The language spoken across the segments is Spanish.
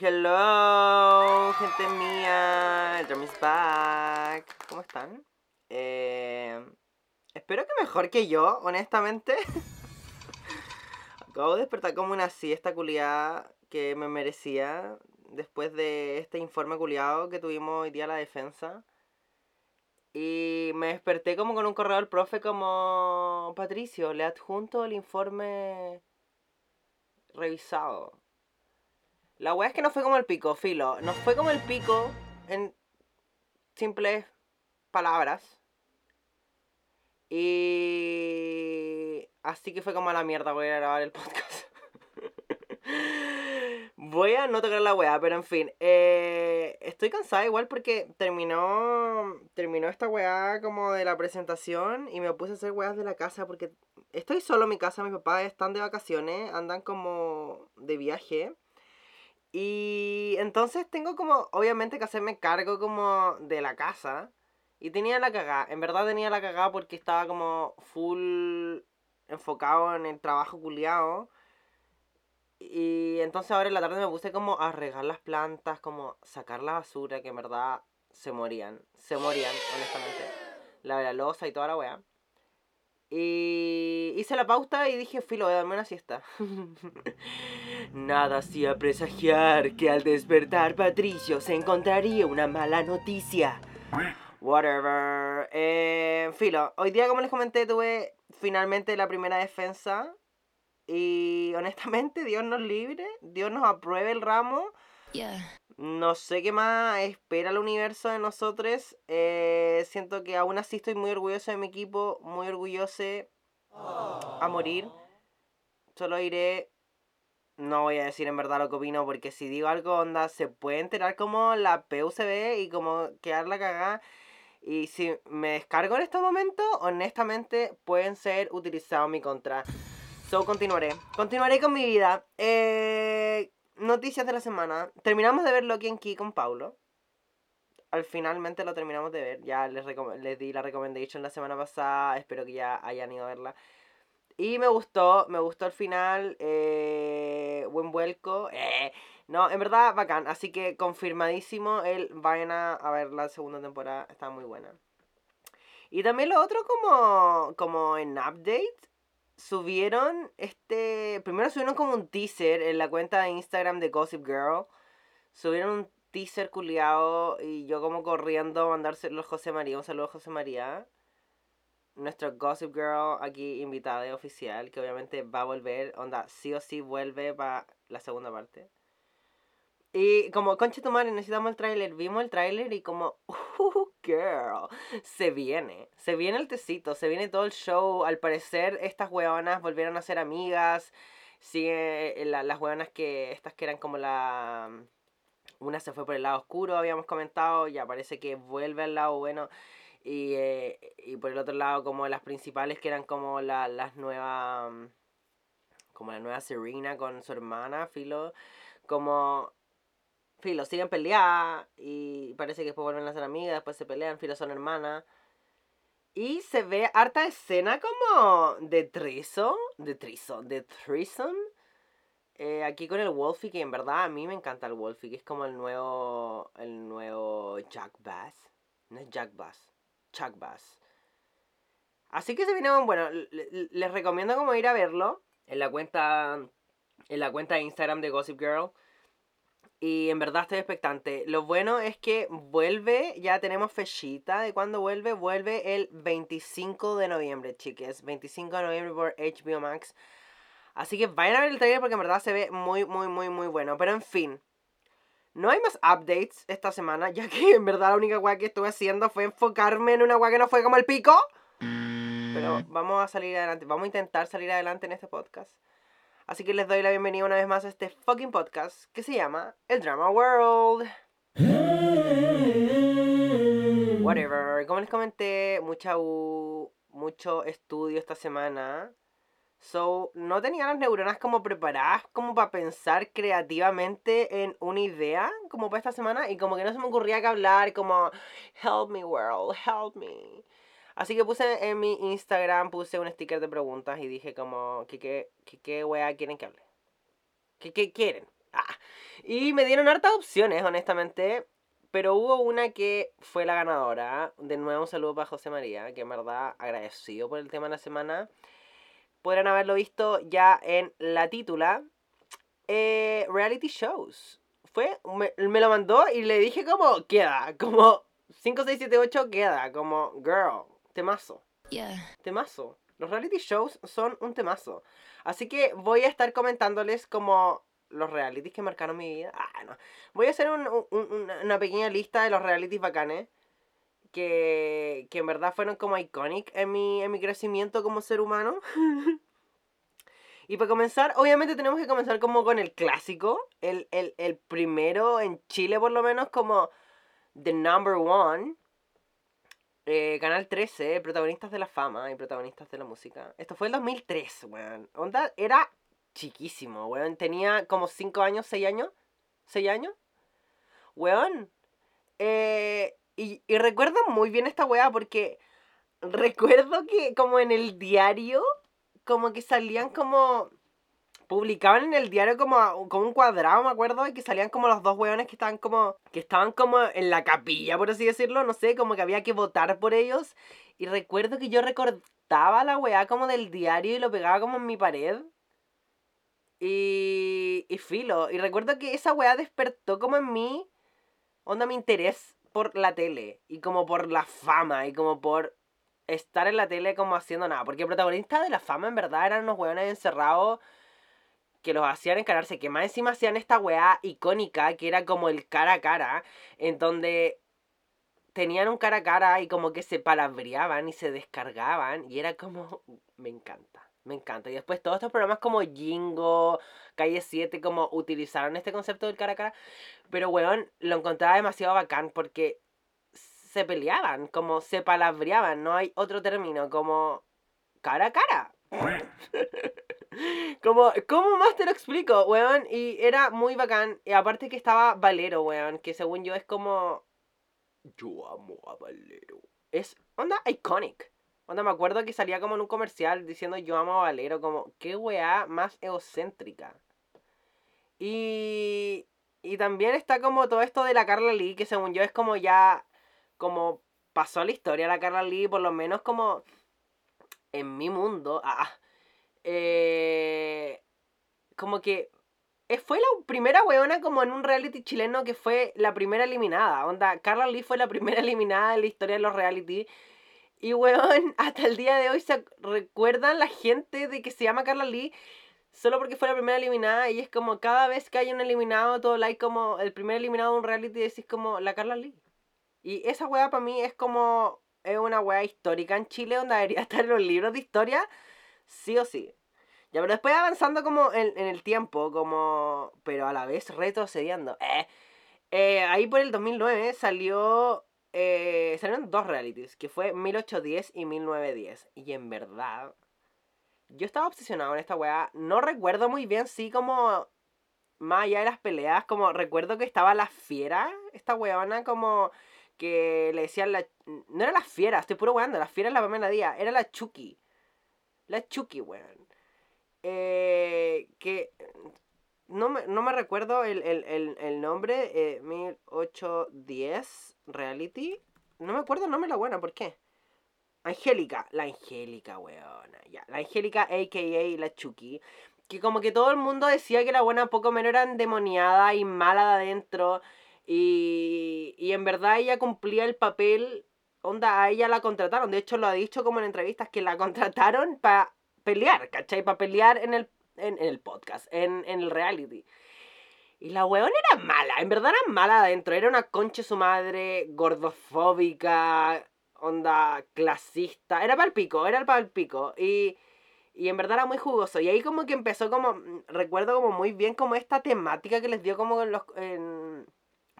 hello, gente mía. El drum back. ¿Cómo están? Eh, espero que mejor que yo, honestamente. Acabo de despertar como una siesta culiada que me merecía después de este informe culiado que tuvimos hoy día a la defensa. Y me desperté como con un correo del profe como Patricio, le adjunto el informe revisado. La weá es que no fue como el pico, filo. No fue como el pico en simples palabras. Y así que fue como a la mierda, voy a grabar el podcast. voy a no tocar la weá, pero en fin. Eh, estoy cansada igual porque terminó, terminó esta weá como de la presentación y me puse a hacer weas de la casa porque estoy solo en mi casa, mis papás están de vacaciones, andan como de viaje. Y entonces tengo como, obviamente, que hacerme cargo como de la casa. Y tenía la cagada, en verdad tenía la cagada porque estaba como full enfocado en el trabajo culiado. Y entonces ahora en la tarde me puse como a regar las plantas, como sacar la basura, que en verdad se morían. Se morían, honestamente. La la losa y toda la wea. Y hice la pauta y dije, filo, voy a darme una siesta. Nada hacía presagiar que al despertar Patricio se encontraría una mala noticia. Whatever. Eh, filo, hoy día como les comenté tuve finalmente la primera defensa. Y honestamente, Dios nos libre, Dios nos apruebe el ramo. No sé qué más espera el universo de nosotros. Eh, siento que aún así estoy muy orgulloso de mi equipo, muy orgulloso a morir. Solo iré. No voy a decir en verdad lo que opino, porque si digo algo, onda, se puede enterar como la PUCB y como quedar la cagada. Y si me descargo en estos momentos, honestamente pueden ser utilizados en mi contra. So, continuaré. Continuaré con mi vida. Eh, noticias de la semana. Terminamos de ver Loki en Key con Paulo. Al finalmente lo terminamos de ver. Ya les, les di la recommendation la semana pasada. Espero que ya hayan ido a verla. Y me gustó, me gustó el final. Eh, buen vuelco. Eh, no, en verdad, bacán. Así que confirmadísimo el vayan a, ver la segunda temporada. Está muy buena. Y también lo otro como, como en update subieron este. Primero subieron como un teaser en la cuenta de Instagram de Gossip Girl. Subieron un teaser culiado y yo como corriendo a mandárselo a José María. Un saludo a José María. Nuestro Gossip Girl aquí invitada y oficial, que obviamente va a volver. Onda, sí o sí vuelve para la segunda parte. Y como, concha tu madre, necesitamos el tráiler. Vimos el tráiler y como, uh, girl, se viene. Se viene el tecito, se viene todo el show. Al parecer, estas hueonas volvieron a ser amigas. Sigue eh, las hueonas que, estas que eran como la... Una se fue por el lado oscuro, habíamos comentado, ya parece que vuelve al lado bueno. Y, eh, y por el otro lado, como las principales que eran como la, las nuevas... Como la nueva Serena con su hermana, Filo. Como filo, siguen peleadas y parece que después vuelven a ser amigas, después se pelean, filo, son hermanas. Y se ve harta escena como de triso, de triso, de threesome. Eh, aquí con el Wolfie, que en verdad a mí me encanta el Wolfie, que es como el nuevo, el nuevo Jack Bass. No es Jack Bass, Chuck Bass. Así que se viene, bueno, les recomiendo como ir a verlo en la cuenta, en la cuenta de Instagram de Gossip Girl. Y en verdad estoy expectante. Lo bueno es que vuelve, ya tenemos fechita de cuando vuelve. Vuelve el 25 de noviembre, chiques. 25 de noviembre por HBO Max. Así que vayan a ver el trailer porque en verdad se ve muy, muy, muy, muy bueno. Pero en fin. No hay más updates esta semana, ya que en verdad la única weá que estuve haciendo fue enfocarme en una weá que no fue como el pico. Pero mm. vamos a salir adelante, vamos a intentar salir adelante en este podcast. Así que les doy la bienvenida una vez más a este fucking podcast que se llama El Drama World. Whatever. Como les comenté, mucha U, mucho estudio esta semana. So, no tenía las neuronas como preparadas como para pensar creativamente en una idea como para esta semana y como que no se me ocurría que hablar como help me world, help me. Así que puse en mi Instagram, puse un sticker de preguntas y dije como, ¿qué, qué, qué, wea quieren que hable? ¿Qué, ¿Qué quieren? Ah, y me dieron hartas opciones, honestamente. Pero hubo una que fue la ganadora. De nuevo, un saludo para José María, que en verdad agradecido por el tema de la semana. Podrán haberlo visto ya en la títula. Eh, reality shows. Fue, me, me, lo mandó y le dije como, queda, como 5, 6, 7, 8, queda, como, girl, temazo. Yeah. Temazo. Los reality shows son un temazo. Así que voy a estar comentándoles como los realities que marcaron mi vida. Ah, no. Voy a hacer un, un, una pequeña lista de los realities bacanes. Que, que en verdad fueron como iconic en mi, en mi crecimiento como ser humano. y para comenzar, obviamente tenemos que comenzar como con el clásico. El, el, el primero en Chile por lo menos como The Number One. Eh, Canal 13, protagonistas de la fama y protagonistas de la música. Esto fue el 2003, weón. Onda era chiquísimo, weón. Tenía como 5 años, 6 años. 6 años. Weón. Eh, y, y recuerdo muy bien esta weá porque recuerdo que como en el diario, como que salían como... Publicaban en el diario como, como un cuadrado, me acuerdo, y que salían como los dos weones que estaban como... Que estaban como en la capilla, por así decirlo, no sé, como que había que votar por ellos. Y recuerdo que yo recortaba la weá como del diario y lo pegaba como en mi pared. Y, y filo. Y recuerdo que esa weá despertó como en mí, onda mi interés por la tele. Y como por la fama. Y como por estar en la tele como haciendo nada. Porque protagonistas de la fama en verdad eran unos weones encerrados que los hacían encararse. Que más encima hacían esta weá icónica que era como el cara a cara. En donde tenían un cara a cara y como que se palabreaban y se descargaban. Y era como... Me encanta. Me encanta. Y después todos estos programas como Jingo, Calle 7, como utilizaron este concepto del cara a cara. Pero, weón, lo encontraba demasiado bacán porque se peleaban, como se palabreaban. No hay otro término, como cara a cara. como, ¿cómo más te lo explico, weón? Y era muy bacán. Y aparte que estaba Valero, weón, que según yo es como... Yo amo a Valero. Es onda iconic. Onda, me acuerdo que salía como en un comercial diciendo yo amo a Valero, como, qué weá más egocéntrica. Y, y también está como todo esto de la Carla Lee, que según yo es como ya, como pasó la historia la Carla Lee, por lo menos como en mi mundo. Ah, eh, como que fue la primera weona como en un reality chileno que fue la primera eliminada. Onda, Carla Lee fue la primera eliminada en la historia de los reality. Y weón, hasta el día de hoy se recuerdan la gente de que se llama Carla Lee solo porque fue la primera eliminada. Y es como cada vez que hay un eliminado, todo like como el primer eliminado de un reality, decís como la Carla Lee. Y esa weá para mí es como. Es una weá histórica en Chile donde debería estar en los libros de historia, sí o sí. Ya, pero después avanzando como en, en el tiempo, como. Pero a la vez retrocediendo. Eh, eh, ahí por el 2009 salió eh, salieron dos realities, que fue 1810 y 1910. Y en verdad, yo estaba obsesionado en esta weá. No recuerdo muy bien, sí, como más allá de las peleas, como recuerdo que estaba la fiera, esta weona, como que le decían la... No era la fiera, estoy puro weando, la fiera es la Pamela Díaz, era la Chucky. La Chucky, weón. Eh, que no me, no me recuerdo el, el, el, el nombre, eh, 1810 Reality. No me acuerdo el nombre la buena, ¿por qué? Angélica, la Angélica, weona. Ya, la Angélica, a.k.a. la Chucky. Que como que todo el mundo decía que la buena poco menos era endemoniada y mala de adentro. Y, y en verdad ella cumplía el papel. Onda, a ella la contrataron. De hecho, lo ha dicho como en entrevistas que la contrataron para pelear, ¿cachai? Para pelear en el en, el podcast, en, en, el reality. Y la weón era mala, en verdad era mala adentro. Era una concha su madre, gordofóbica, onda clasista. Era para el pico, era para el pico. Y, y en verdad era muy jugoso. Y ahí como que empezó como, recuerdo como muy bien como esta temática que les dio como en los...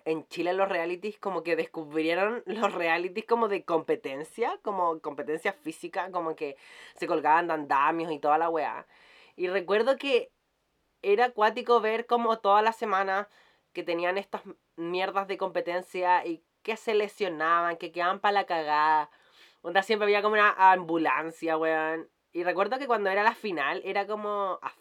en Chile los realities como que descubrieron los realities como de competencia, como competencia física, como que se colgaban andamios y toda la weá. Y recuerdo que era acuático ver como todas las semanas que tenían estas mierdas de competencia y que se lesionaban, que quedaban para la cagada. Onda siempre había como una ambulancia, weón. Y recuerdo que cuando era la final era como a.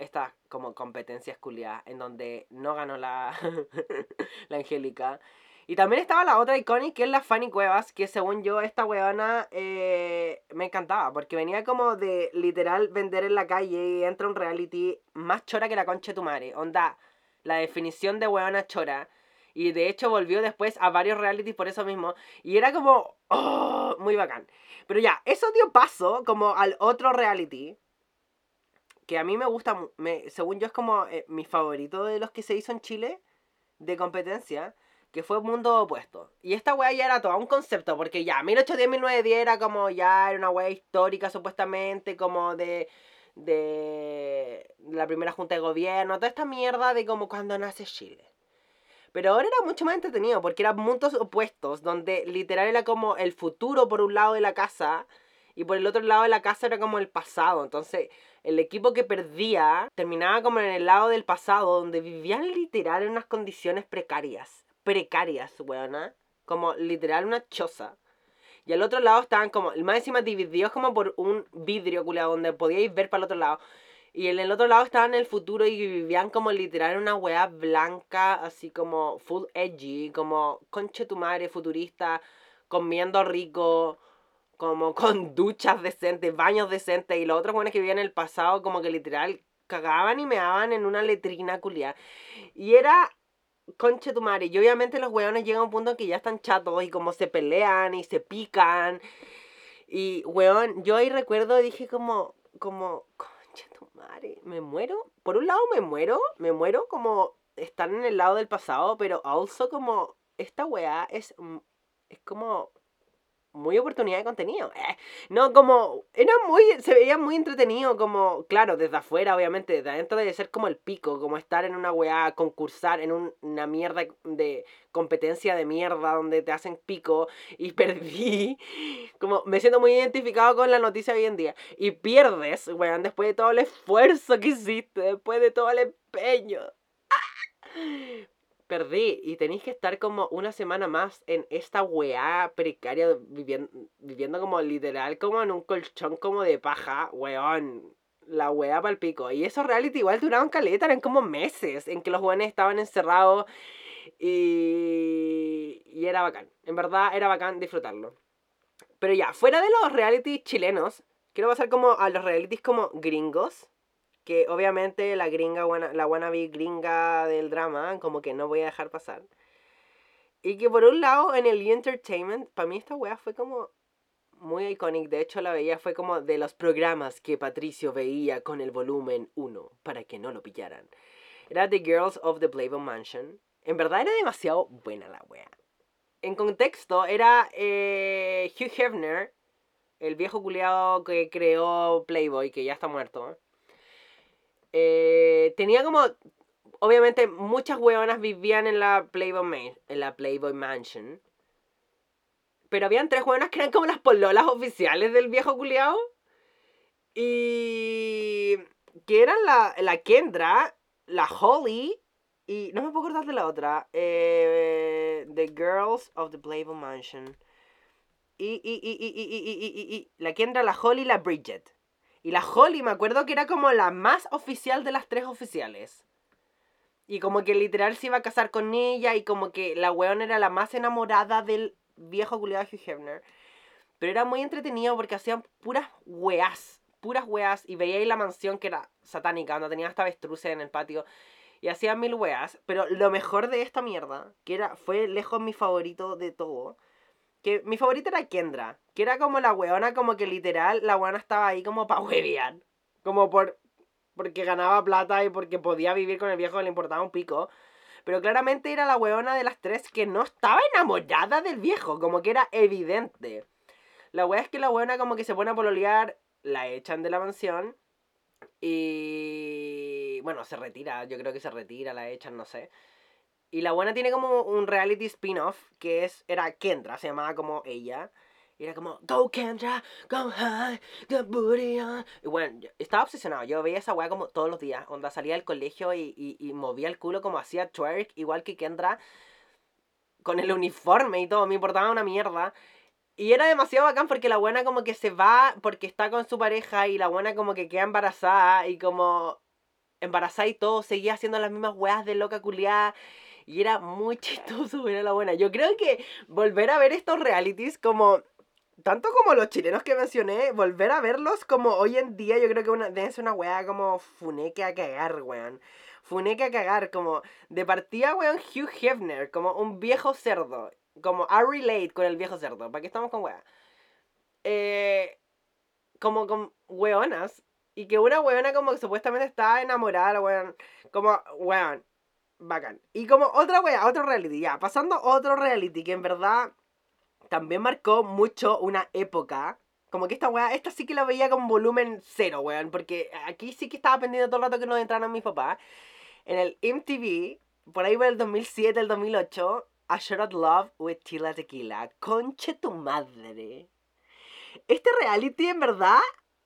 estas como competencias culiadas en donde no ganó la, la Angélica. Y también estaba la otra icónica que es la Fanny Cuevas, que según yo esta weona eh, me encantaba, porque venía como de literal vender en la calle y entra un reality más chora que la concha de tu madre. Onda, la definición de weona chora. Y de hecho volvió después a varios realities por eso mismo. Y era como, oh, muy bacán. Pero ya, eso dio paso como al otro reality. Que a mí me gusta, según yo es como eh, mi favorito de los que se hizo en Chile de competencia que fue mundo opuesto. Y esta wea ya era todo un concepto, porque ya 1810-1910 era como ya era una wea histórica supuestamente, como de, de la primera junta de gobierno, toda esta mierda de como cuando nace Chile. Pero ahora era mucho más entretenido, porque eran mundos opuestos, donde literal era como el futuro por un lado de la casa, y por el otro lado de la casa era como el pasado. Entonces, el equipo que perdía terminaba como en el lado del pasado, donde vivían literal en unas condiciones precarias precarias, weona. Como literal una choza. Y al otro lado estaban como, más encima divididos como por un vidrio, culiado, donde podíais ver para el otro lado. Y en el otro lado estaban el futuro y vivían como literal en una weá blanca, así como full edgy, como conche tu madre futurista, comiendo rico, como con duchas decentes, baños decentes. Y los otros weones que vivían en el pasado, como que literal cagaban y meaban en una letrina culiada. Y era conche tu madre. Y obviamente los weones llegan a un punto en que ya están chatos y como se pelean y se pican. Y weón, yo ahí recuerdo, dije como, como, conche tu madre, me muero. Por un lado me muero, me muero como estar en el lado del pasado, pero also como, esta weá es, mm, es como muy oportunidad de contenido. Eh, no, como, era muy, se veía muy entretenido, como, claro, desde afuera, obviamente, desde adentro debe ser como el pico, como estar en una weá, concursar en una mierda de competencia de mierda donde te hacen pico y perdí. Como, me siento muy identificado con la noticia hoy en día. Y pierdes, weón, después de todo el esfuerzo que hiciste, después de todo el empeño perdí y tenéis que estar como una semana más en esta weá precaria viviendo, viviendo como literal como en un colchón como de paja, weón. La weá para el pico. Y esos reality igual duraban caleta, eran como meses en que los weones estaban encerrados y, y era bacán. En verdad era bacán disfrutarlo. Pero ya, fuera de los reality chilenos, quiero pasar como a los realities como gringos que obviamente la gringa, la wannabe gringa del drama, como que no voy a dejar pasar. Y que por un lado, en el entertainment, para mí esta wea fue como muy icónica. De hecho, la veía fue como de los programas que Patricio veía con el volumen 1 para que no lo pillaran. Era The Girls of the Playboy Mansion. En verdad era demasiado buena la wea. En contexto, era eh, Hugh Hefner, el viejo culiado que creó Playboy, que ya está muerto. Eh, tenía como. Obviamente, muchas huevonas vivían en la Playboy, en la Playboy Mansion. Pero habían tres huevonas que eran como las pololas oficiales del viejo culiao. Y. que eran la, la Kendra, la Holly. Y no me puedo acordar de la otra. Eh, the Girls of the Playboy Mansion. Y, y, y, y, y, y, y, y, la Kendra, la Holly y la Bridget. Y la Holly me acuerdo que era como la más oficial de las tres oficiales. Y como que literal se iba a casar con ella y como que la weón era la más enamorada del viejo culiado Hugh Hefner. Pero era muy entretenido porque hacían puras weas, puras weas. Y veía ahí la mansión que era satánica, donde tenía hasta avestruces en el patio. Y hacían mil weas. Pero lo mejor de esta mierda, que era, fue lejos mi favorito de todo, que mi favorita era Kendra, que era como la weona, como que literal la weona estaba ahí como pa' huevear. Como por. porque ganaba plata y porque podía vivir con el viejo que le importaba un pico. Pero claramente era la weona de las tres que no estaba enamorada del viejo, como que era evidente. La wea es que la weona como que se pone a pololear, la echan de la mansión. Y. Bueno, se retira, yo creo que se retira, la echan, no sé. Y la buena tiene como un reality spin-off que es, era Kendra, se llamaba como ella. Y era como, go Kendra, go high, the booty on. Y bueno, estaba obsesionado. Yo veía esa weá como todos los días. Onda salía del colegio y, y, movía el culo como hacía twerk, igual que Kendra. Con el uniforme y todo, me importaba una mierda. Y era demasiado bacán porque la buena como que se va porque está con su pareja y la buena como que queda embarazada y como embarazada y todo, seguía haciendo las mismas weas de loca culiada. Y era muy chistoso, era la buena. Yo creo que volver a ver estos realities como tanto como los chilenos que mencioné, volver a verlos como hoy en día, yo creo que una, ser una weá como funeque a cagar, weón. Funeque a cagar, como de partida, weón, Hugh Hefner, como un viejo cerdo. Como I relate con el viejo cerdo. ¿Para qué estamos con weá? Eh, como con weonas. Y que una weona como que supuestamente está enamorada, weón. Como, weón, bacán. Y como otra wea, otro reality, ya. Pasando otro reality que en verdad también marcó mucho una época. Como que esta weá, esta sí que la veía con volumen cero, weón. Porque aquí sí que estaba pendiente todo el rato que nos entraran mis papás. En el MTV, por ahí por el 2007, el 2008, A Shot of Love with Tila Tequila. Conche tu madre. Este reality en verdad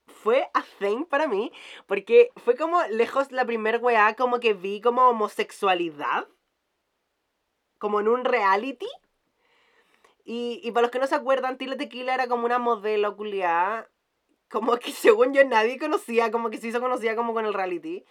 fue a thing para mí. Porque fue como lejos la primer weá como que vi como homosexualidad. Como en un reality. Y, y para los que no se acuerdan, Tila Tequila era como una modelo culiada. Como que según yo nadie conocía, como que se hizo conocida como con el reality.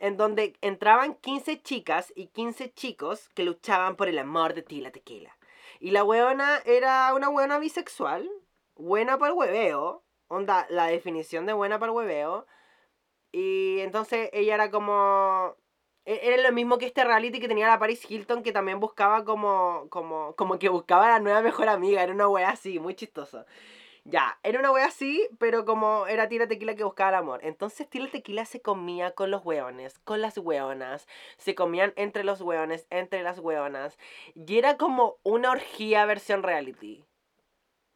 En donde entraban 15 chicas y 15 chicos que luchaban por el amor de Tila Tequila. Y la weona era una weona bisexual. Buena para el hueveo. Onda, la definición de buena para el hueveo. Y entonces ella era como e-, era lo mismo que este reality que tenía la Paris Hilton, que también buscaba como, como, como que buscaba a la nueva mejor amiga. Era una wea así, muy chistoso. Ya, era una wea así, pero como era Tila Tequila que buscaba el amor. Entonces Tila Tequila se comía con los weones, con las weonas. Se comían entre los weones, entre las weonas. Y era como una orgía versión reality.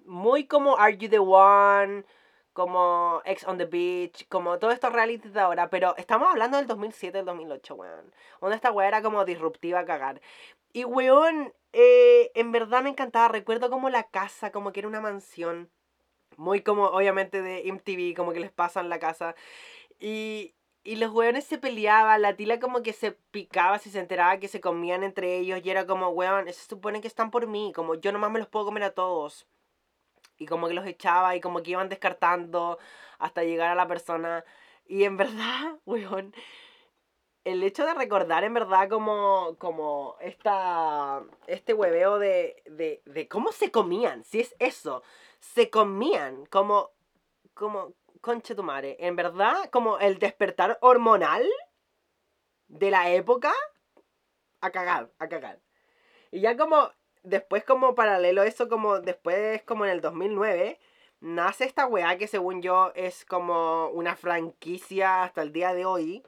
Muy como Are You the One como Ex on the Beach, como todos estos realities de ahora, pero estamos hablando del 2007, del 2008, weón. Donde esta weá era como disruptiva a cagar. Y weón, eh, en verdad me encantaba, recuerdo como la casa, como que era una mansión. Muy como, obviamente, de MTV, como que les pasan la casa. Y, y los weones se peleaban, la tila como que se picaba si se enteraba que se comían entre ellos. Y era como, weón, se supone que están por mí, como yo nomás me los puedo comer a todos y como que los echaba y como que iban descartando hasta llegar a la persona. Y en verdad, weón, el hecho de recordar en verdad como, como esta, este hueveo de, de, de cómo se comían, si es eso, se comían como, como, concha tu madre, en verdad, como el despertar hormonal de la época, a cagar, a cagar. Y ya como después como paralelo a eso, como después como en el 2009, nace esta weá que según yo es como una franquicia hasta el día de hoy,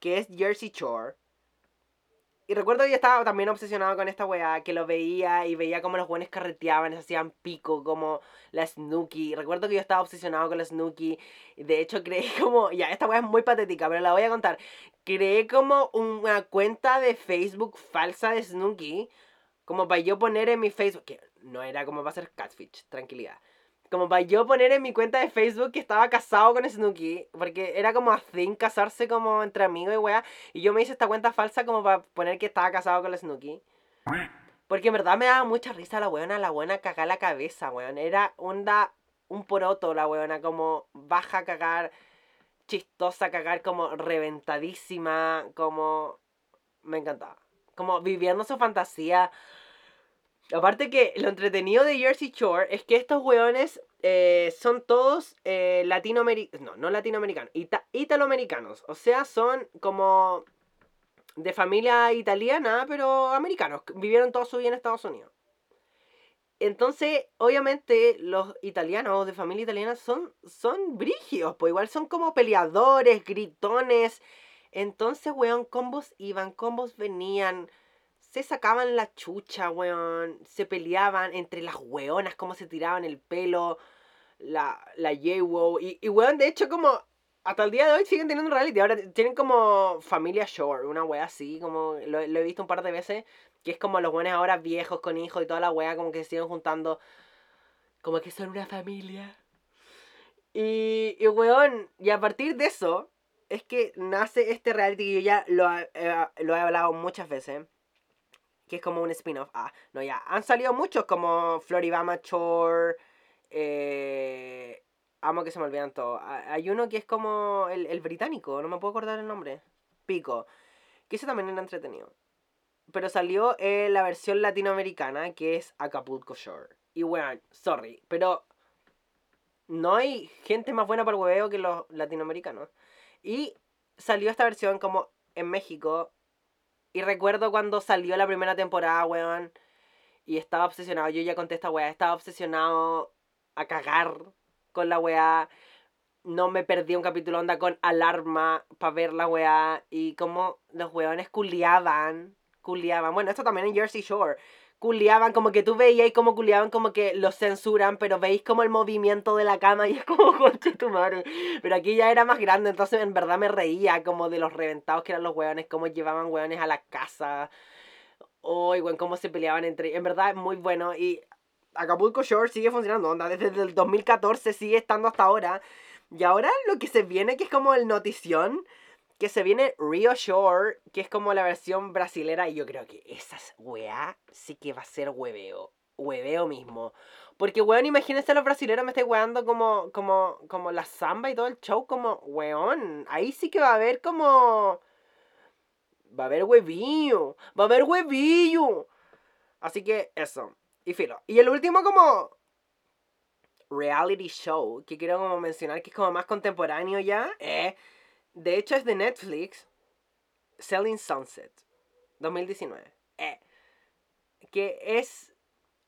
que es Jersey Shore. Y recuerdo que yo estaba también obsesionado con esta weá, que lo veía y veía como los buenos carreteaban, hacían pico, como la Snooki. Recuerdo que yo estaba obsesionado con la Snooki. De hecho, creé como. Ya, esta weá es muy patética, pero la voy a contar. Creé como una cuenta de Facebook falsa de Snooki como para yo poner en mi Facebook, que no era como va a ser catfish, tranquilidad. Como para yo poner en mi cuenta de Facebook que estaba casado con Snooki, porque era como así casarse como entre amigos y weá. Y yo me hice esta cuenta falsa como para poner que estaba casado con la Snooki. Porque en verdad me daba mucha risa la weona, la buena cagar la cabeza, weón. Era onda, un poroto la weona, como baja cagar, chistosa cagar, como reventadísima, como... Me encantaba como viviendo su fantasía. Aparte que lo entretenido de Jersey Shore es que estos weones eh, son todos eh, latinoamericanos, no, no latinoamericanos, italoamericanos. O sea, son como de familia italiana, pero americanos. Vivieron toda su vida en Estados Unidos. Entonces, obviamente, los italianos de familia italiana son, son brígidos, pues igual son como peleadores, gritones, entonces, weón, combos iban, combos venían. Se sacaban la chucha, weón. Se peleaban entre las weonas, cómo se tiraban el pelo. La, la Yewo. Y, y, weón, de hecho, como. Hasta el día de hoy siguen teniendo un reality. Ahora tienen como Familia Shore, una wea así, como lo, he visto un par de veces. Que es como los weones ahora viejos con hijos y toda la wea, como que se siguen juntando. Como que son una familia. Y, y weón, y a partir de eso, es que nace este reality que yo ya lo, eh, lo he hablado muchas veces. Que es como un spin-off. Ah, no, ya. Han salido muchos como Floribama Shore. Eh, amo que se me olvidan todos. Hay uno que es como el, británico, no me puedo acordar el nombre. pico. Que ese también era entretenido. Pero salió eh, la versión latinoamericana, que es Acapulco Shore. Y weón, sorry, pero no hay gente más buena para el hueveo que los latinoamericanos. Y salió esta versión como en México. Y recuerdo cuando salió la primera temporada, weón. Y estaba obsesionado, yo ya conté esta weá, estaba obsesionado a cagar con la weá. No me perdí un capítulo onda con alarma para ver la weá. Y como los weones culiaban. Culiaban. Bueno, esto también en Jersey Shore culiaban, como que tú veías como culiaban, como que lo censuran, pero veis como el movimiento de la cama y es como, conche tu madre. Pero aquí ya era más grande, entonces en verdad me reía como de los reventados que eran los hueones, cómo llevaban hueones a la casa. Oh, igual cómo se peleaban entre... En verdad es muy bueno y Acapulco Shore sigue funcionando, onda, desde el 2014 sigue estando hasta ahora. Y ahora lo que se viene, que es como el notición, que se viene Rio Shore, que es como la versión brasilera, y yo creo que esa weá sí que va a ser hueveo. Hueveo mismo. Porque, weón, imagínense a los brasileños me estoy weando como, como, como la samba y todo el show, como, weón, ahí sí que va a haber como... Va a haber huevillo, va a haber huevillo. Así que eso. Y filo. Y el último como reality show que quiero como mencionar que es como más contemporáneo ya, eh, de hecho, es de Netflix. Selling Sunset. 2019. Eh, que es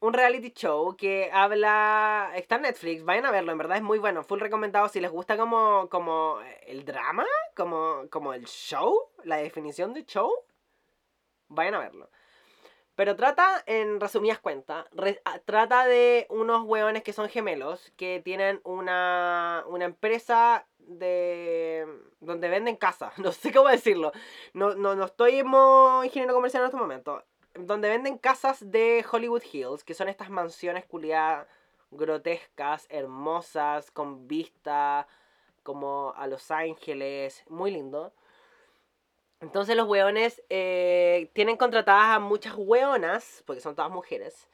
un reality show que habla. Está en Netflix, vayan a verlo, en verdad es muy bueno. Full recomendado si les gusta como, como el drama, como, como el show, la definición de show. Vayan a verlo. Pero trata, en resumidas cuentas, trata de unos hueones que son gemelos, que tienen una, una empresa de donde venden casas, no sé cómo decirlo. No, no, no estoy como ingeniero comercial en este momento. Donde venden casas de Hollywood Hills, que son estas mansiones culiadas grotescas, hermosas, con vista como a Los Ángeles, muy lindo. Entonces los weones eh, tienen contratadas a muchas weonas, porque son todas mujeres,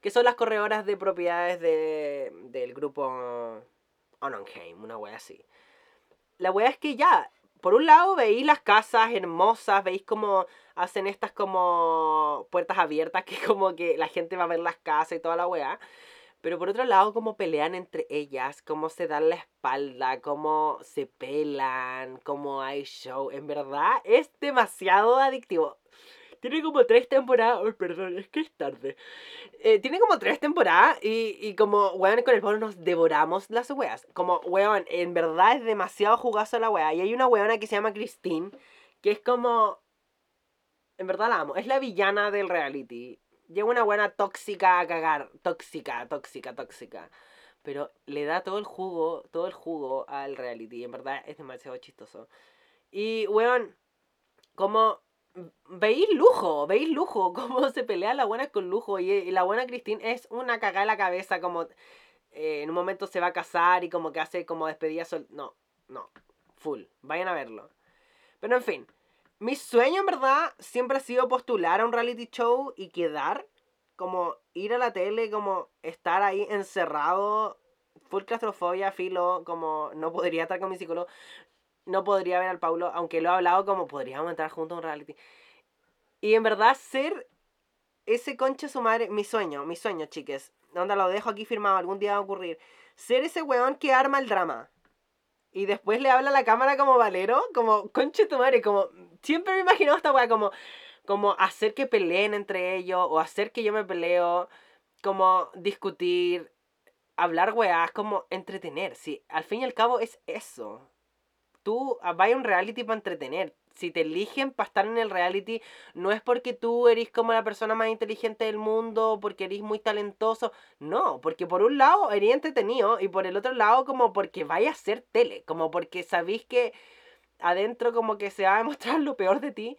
que son las corredoras de propiedades de, del grupo Ononheim, una wea así la weá es que ya, por un lado veis las casas hermosas, veis como hacen estas como puertas abiertas que como que la gente va a ver las casas y toda la weá. Pero por otro lado, como pelean entre ellas, cómo se dan la espalda, cómo se pelan, cómo hay show. En verdad, es demasiado adictivo. Tiene como tres temporadas. Ay, perdón, es que es tarde. Eh, tiene como tres temporadas y, y como, weón, con el pueblo nos devoramos las weas. Como, weón, en verdad es demasiado jugosa la wea. Y hay una weona que se llama Christine, que es como... En verdad la amo. Es la villana del reality. Lleva una buena tóxica a cagar. Tóxica, tóxica, tóxica. Pero le da todo el jugo, todo el jugo al reality. En verdad es demasiado chistoso. Y, weón, como veis lujo, veis lujo, cómo se pelea la buena con lujo. Y, la buena Christine es una cagada en la cabeza, como eh, en un momento se va a casar y como que hace como despedida sol. No, no, full, vayan a verlo. Pero en fin, mi sueño en verdad siempre ha sido postular a un reality show y quedar, como ir a la tele, como estar ahí encerrado, full claustrofobia, filo, como no podría estar con mi psicólogo no podría ver al Paulo, aunque lo he hablado como podríamos entrar juntos a un reality. Y en verdad ser ese concha su madre, mi sueño, mi sueño, chiques. Onda lo dejo aquí firmado, algún día va a ocurrir. Ser ese weón que arma el drama. Y después le habla a la cámara como Valero, como concha tu madre, como siempre me he imaginado esta weá como como hacer que peleen entre ellos o hacer que yo me peleo, como discutir, hablar weás, como entretener, sí, al fin y al cabo es eso tú ah, vayas a un reality para entretener. Si te eligen para estar en el reality, no es porque tú eres como la persona más inteligente del mundo, porque eres muy talentoso. No, porque por un lado eres entretenido y por el otro lado como porque vaya a ser tele, como porque sabéis que adentro como que se va a demostrar lo peor de ti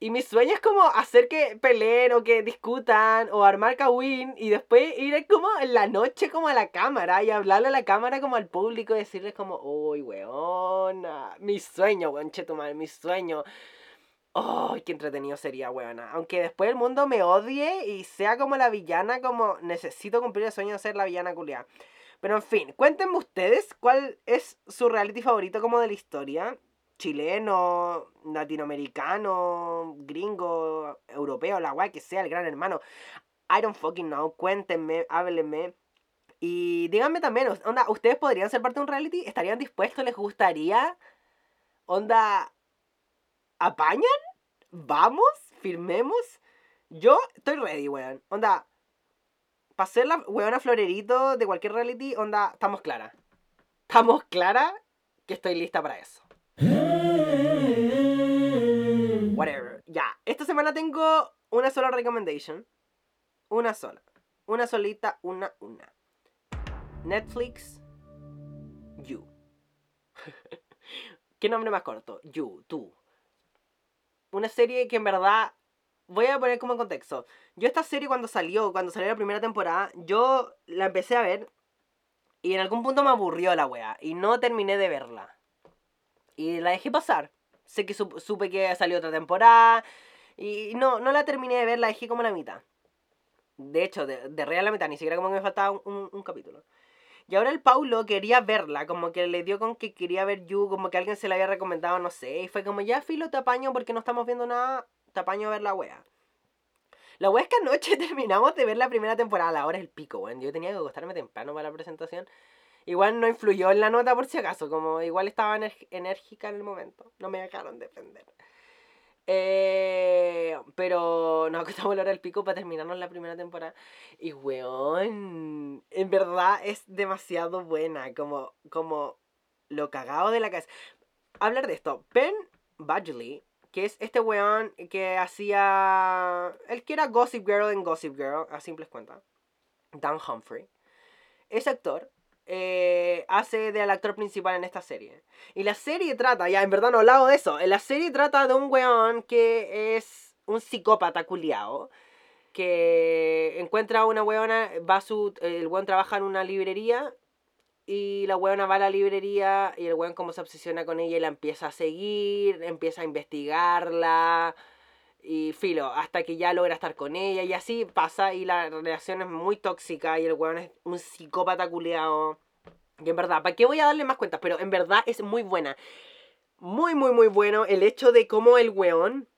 y mi sueño es como hacer que peleen o que discutan o armar kawin y después ir como en la noche como a la cámara y hablarle a la cámara como al público y decirles como, uy, weona, mi sueño, weón, madre, mi sueño. ¡Ay, qué entretenido sería, weona! Aunque después el mundo me odie y sea como la villana, como necesito cumplir el sueño de ser la villana culiada. Pero en fin, cuéntenme ustedes cuál es su reality favorito como de la historia. Chileno, latinoamericano, gringo, europeo, la guay que sea, el gran hermano. I don't fucking know. Cuéntenme, háblenme. Y díganme también, onda, ¿ustedes podrían ser parte de un reality? ¿Estarían dispuestos? ¿Les gustaría? Onda, ¿apañan? ¿Vamos? ¿Firmemos? Yo estoy ready, weón. Onda, para ser la weona florerito de cualquier reality, onda, estamos claras. Estamos claras que estoy lista para eso. Whatever. Ya, esta semana tengo una sola recommendation. Una sola. Una solita, una, una. Netflix, You. ¿Qué nombre más corto? You, tú. Una serie que en verdad voy a poner como en contexto. Yo esta serie cuando salió, cuando salió la primera temporada, yo la empecé a ver y en algún punto me aburrió la wea y no terminé de verla. Y la dejé pasar. Sé que supe que salió otra temporada y no, no la terminé de ver, la dejé como la mitad. De hecho, de, de real la mitad, ni siquiera como que me faltaba un, un, capítulo. Y ahora el Paulo quería verla, como que le dio con que quería ver You, como que alguien se la había recomendado, no sé. Y fue como, ya filo, te apaño porque no estamos viendo nada, te a ver la wea. La wea es que anoche terminamos de ver la primera temporada, la hora es el pico, weón. Yo tenía que acostarme temprano para la presentación. Igual no influyó en la nota por si acaso, como igual estaba enérgica en el momento. No me dejaron defender. Eh, pero nos acostamos la hora del pico para terminarnos la primera temporada. Y weón, en verdad es demasiado buena, como, como lo cagado de la casa. Hablar de esto, Ben Badgley que es este weón que hacía. El que era Gossip Girl en Gossip Girl, a simples cuentas. Dan Humphrey. Ese actor eh, hace del actor principal en esta serie. Y la serie trata, ya en verdad no he hablado de eso. La serie trata de un weón que es un psicópata culiao. Que encuentra a una weona, va su. El weón trabaja en una librería y la weona va a la librería y el weón como se obsesiona con ella y la empieza a seguir, empieza a investigarla. Y filo, hasta que ya logra estar con ella y así pasa y la relación es muy tóxica y el weón es un psicópata culeado. Y en verdad, ¿para qué voy a darle más cuentas? Pero en verdad es muy buena. Muy, muy, muy bueno el hecho de cómo el weón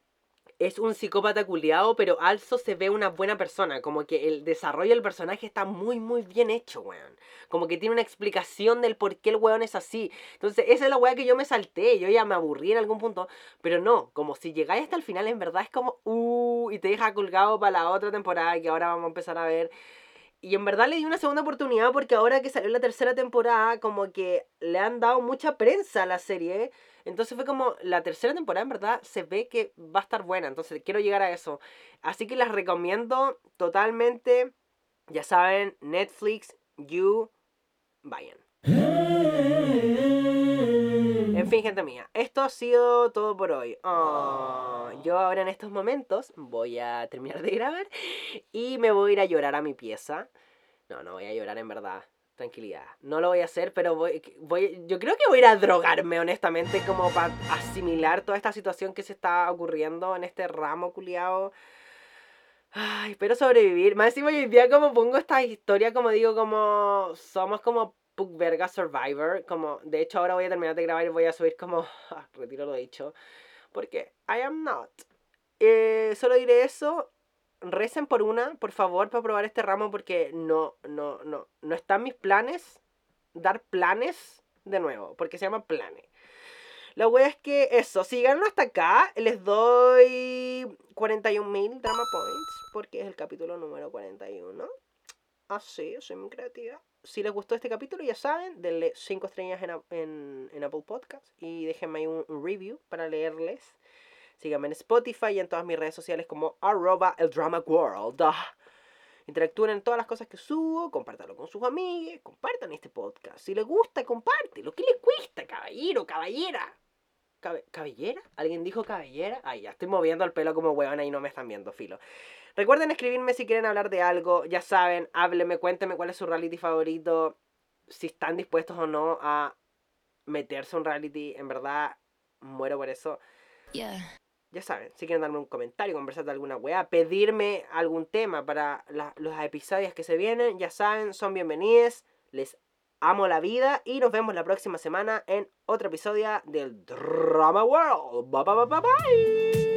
es un psicópata culiado, pero also se ve una buena persona. Como que el desarrollo del personaje está muy, muy bien hecho, weón. Como que tiene una explicación del por qué el weón es así. Entonces, esa es la weá que yo me salté. Yo ya me aburrí en algún punto. Pero no, como si llegáis hasta el final, en verdad es como, uh, y te deja colgado para la otra temporada que ahora vamos a empezar a ver. Y en verdad le di una segunda oportunidad porque ahora que salió la tercera temporada, como que le han dado mucha prensa a la serie. Entonces fue como la tercera temporada, en verdad, se ve que va a estar buena. Entonces quiero llegar a eso. Así que las recomiendo totalmente. Ya saben, Netflix, You, vayan. En fin, gente mía, esto ha sido todo por hoy. Oh, yo ahora en estos momentos voy a terminar de grabar y me voy a ir a llorar a mi pieza. No, no voy a llorar en verdad tranquilidad. No lo voy a hacer, pero voy, voy, yo creo que voy a ir a drogarme, honestamente, como para asimilar toda esta situación que se está ocurriendo en este ramo culiado. Ay, espero sobrevivir. Más encima hoy día como pongo esta historia, como digo, como somos como Pug Verga Survivor. Como, de hecho, ahora voy a terminar de grabar y voy a subir como... Ah, retiro lo dicho. Porque I am not. Eh, solo diré eso recen por una, por favor, para probar este ramo porque no, no, no, no están mis planes dar planes de nuevo, porque se llama planes. La wea es que eso, si llegaron hasta acá, les doy 41.000 drama points, porque es el capítulo número 41. Así, soy muy creativa. Si les gustó este capítulo, ya saben, denle 5 estrellas en, en, Apple Podcast y déjenme ahí un review para leerles. Síganme en Spotify y en todas mis redes sociales como arroba el drama world. Interactúen en todas las cosas que subo, compártanlo con sus amigos, compartan este podcast. Si les gusta, compártelo. ¿Qué les cuesta, caballero, caballera? ¿Cabellera? ¿Alguien dijo cabellera? Ay, ya estoy moviendo el pelo como huevona y no me están viendo, filo. Recuerden escribirme si quieren hablar de algo. Ya saben, háblenme, cuéntenme cuál es su reality favorito. Si están dispuestos o no a meterse un reality. En verdad, muero por eso. Yeah ya saben, si quieren darme un comentario, conversar de alguna weá, pedirme algún tema para los episodios que se vienen, ya saben, son bienvenidos. Les amo la vida y nos vemos la próxima semana en otro episodio del Drama World. Bye bye bye bye. bye.